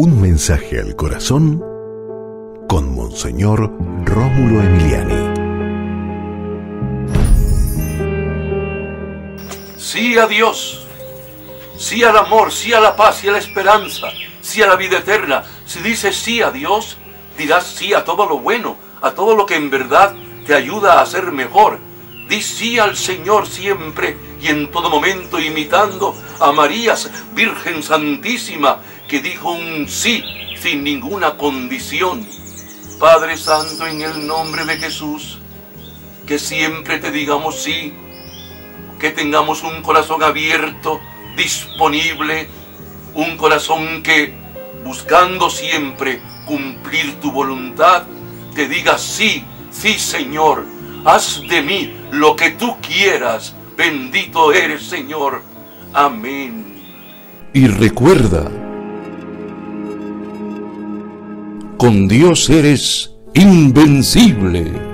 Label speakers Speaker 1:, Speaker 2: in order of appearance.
Speaker 1: Un mensaje al corazón con Monseñor Rómulo Emiliani.
Speaker 2: Sí a Dios, sí al amor, sí a la paz, sí a la esperanza, sí a la vida eterna. Si dices sí a Dios, dirás sí a todo lo bueno, a todo lo que en verdad te ayuda a ser mejor. Di sí al Señor siempre y en todo momento imitando a María, Virgen Santísima, que dijo un sí sin ninguna condición. Padre Santo, en el nombre de Jesús, que siempre te digamos sí, que tengamos un corazón abierto, disponible, un corazón que, buscando siempre cumplir tu voluntad, te diga sí, sí Señor, haz de mí lo que tú quieras, bendito eres Señor. Amén.
Speaker 3: Y recuerda, con Dios eres invencible.